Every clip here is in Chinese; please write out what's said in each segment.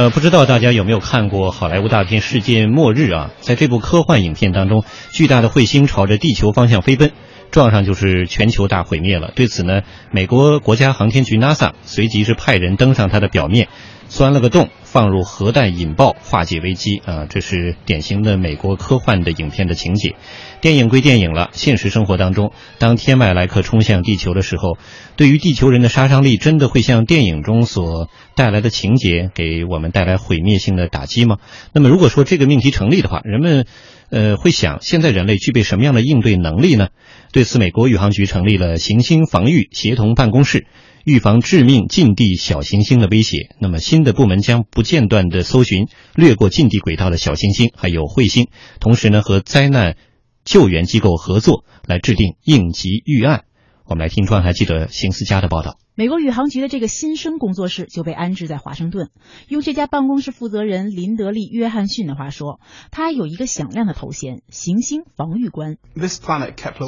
呃，不知道大家有没有看过好莱坞大片《世界末日》啊？在这部科幻影片当中，巨大的彗星朝着地球方向飞奔，撞上就是全球大毁灭了。对此呢，美国国家航天局 NASA 随即是派人登上它的表面。钻了个洞，放入核弹引爆，化解危机啊！这是典型的美国科幻的影片的情节。电影归电影了，现实生活当中，当天外来客冲向地球的时候，对于地球人的杀伤力，真的会像电影中所带来的情节给我们带来毁灭性的打击吗？那么，如果说这个命题成立的话，人们呃会想，现在人类具备什么样的应对能力呢？对此，美国宇航局成立了行星防御协同办公室。预防致命近地小行星的威胁，那么新的部门将不间断地搜寻掠过近地轨道的小行星，还有彗星，同时呢和灾难救援机构合作来制定应急预案。我们来听专台记者邢思佳的报道。美国宇航局的这个新生工作室就被安置在华盛顿。用这家办公室负责人林德利·约翰逊的话说，他有一个响亮的头衔——行星防御官。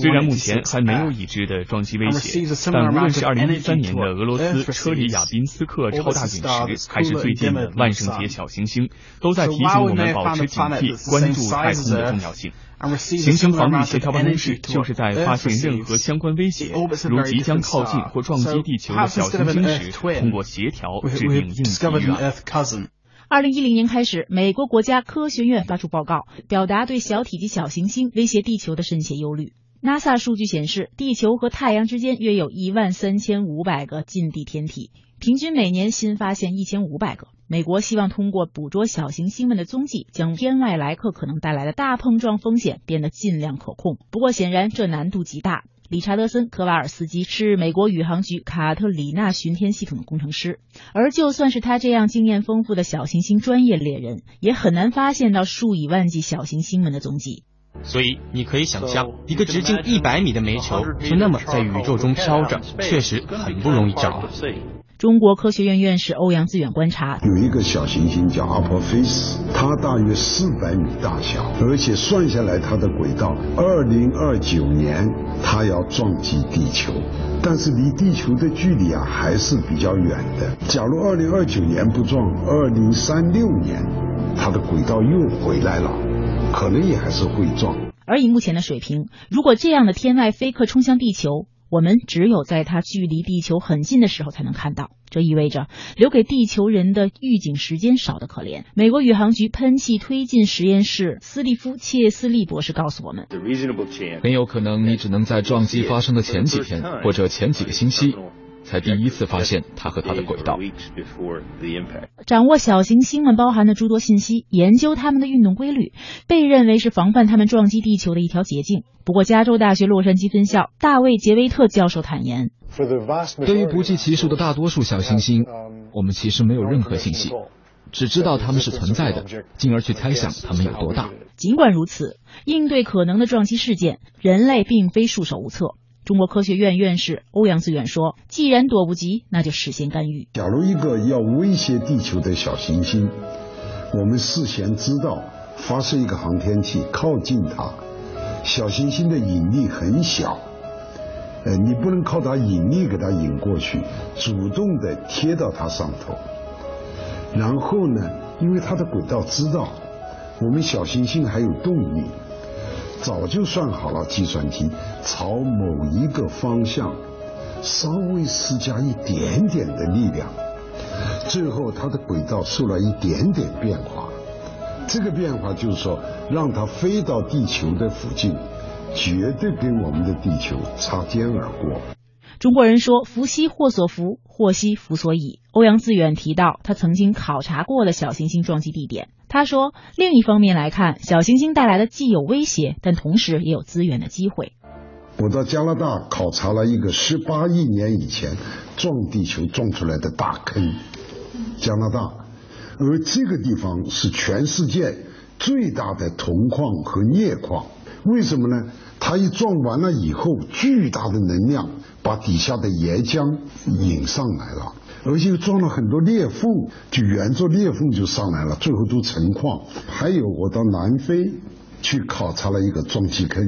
虽然目前还没有已知的撞击威胁，但无论是2013年的俄罗斯车里亚宾斯克超大陨石，还是最近的万圣节小行星，都在提醒我们保持警惕，关注太空的重要性。行星防御协调办公室就是在发现任何相关威胁，如即将靠近或撞击地球的小行星时，通过协调制定应急预案。二零一零年开始，美国国家科学院发出报告，表达对小体积小行星威胁地球的深切忧虑。NASA 数据显示，地球和太阳之间约有一万三千五百个近地天体，平均每年新发现一千五百个。美国希望通过捕捉小行星们的踪迹，将天外来客可能带来的大碰撞风险变得尽量可控。不过，显然这难度极大。理查德森·科瓦尔斯基是美国宇航局卡特里娜巡天系统的工程师，而就算是他这样经验丰富的小行星专业猎人，也很难发现到数以万计小行星们的踪迹。所以，你可以想象，一个直径一百米的煤球就那么在宇宙中飘着，确实很不容易找。中国科学院院士欧阳自远观察，有一个小行星叫阿波菲斯，它大约四百米大小，而且算下来它的轨道，二零二九年它要撞击地球，但是离地球的距离啊还是比较远的。假如二零二九年不撞，二零三六年它的轨道又回来了，可能也还是会撞。而以目前的水平，如果这样的天外飞客冲向地球，我们只有在它距离地球很近的时候才能看到，这意味着留给地球人的预警时间少得可怜。美国宇航局喷气推进实验室斯蒂夫切斯利博士告诉我们，很有可能你只能在撞击发生的前几天或者前几个星期。才第一次发现它和它的轨道。掌握小行星们包含的诸多信息，研究它们的运动规律，被认为是防范它们撞击地球的一条捷径。不过，加州大学洛杉矶分校大卫·杰维特教授坦言，对于不计其数的大多数小行星，我们其实没有任何信息，只知道它们是存在的，进而去猜想它们有多大。尽管如此，应对可能的撞击事件，人类并非束手无策。中国科学院院士欧阳自远说：“既然躲不及，那就事先干预。假如一个要威胁地球的小行星，我们事先知道发射一个航天器靠近它，小行星的引力很小，呃，你不能靠它引力给它引过去，主动的贴到它上头。然后呢，因为它的轨道知道我们小行星还有动力。”早就算好了，计算机朝某一个方向稍微施加一点点的力量，最后它的轨道受了一点点变化。这个变化就是说，让它飞到地球的附近，绝对跟我们的地球擦肩而过。中国人说：“福兮祸所伏，祸兮福所倚。”欧阳自远提到他曾经考察过的小行星撞击地点。他说：“另一方面来看，小行星带来的既有威胁，但同时也有资源的机会。”我到加拿大考察了一个十八亿年以前撞地球撞出来的大坑，加拿大，而这个地方是全世界最大的铜矿和镍矿。为什么呢？它一撞完了以后，巨大的能量把底下的岩浆引上来了，而且又撞了很多裂缝，就沿着裂缝就上来了，最后都成矿。还有，我到南非去考察了一个撞击坑，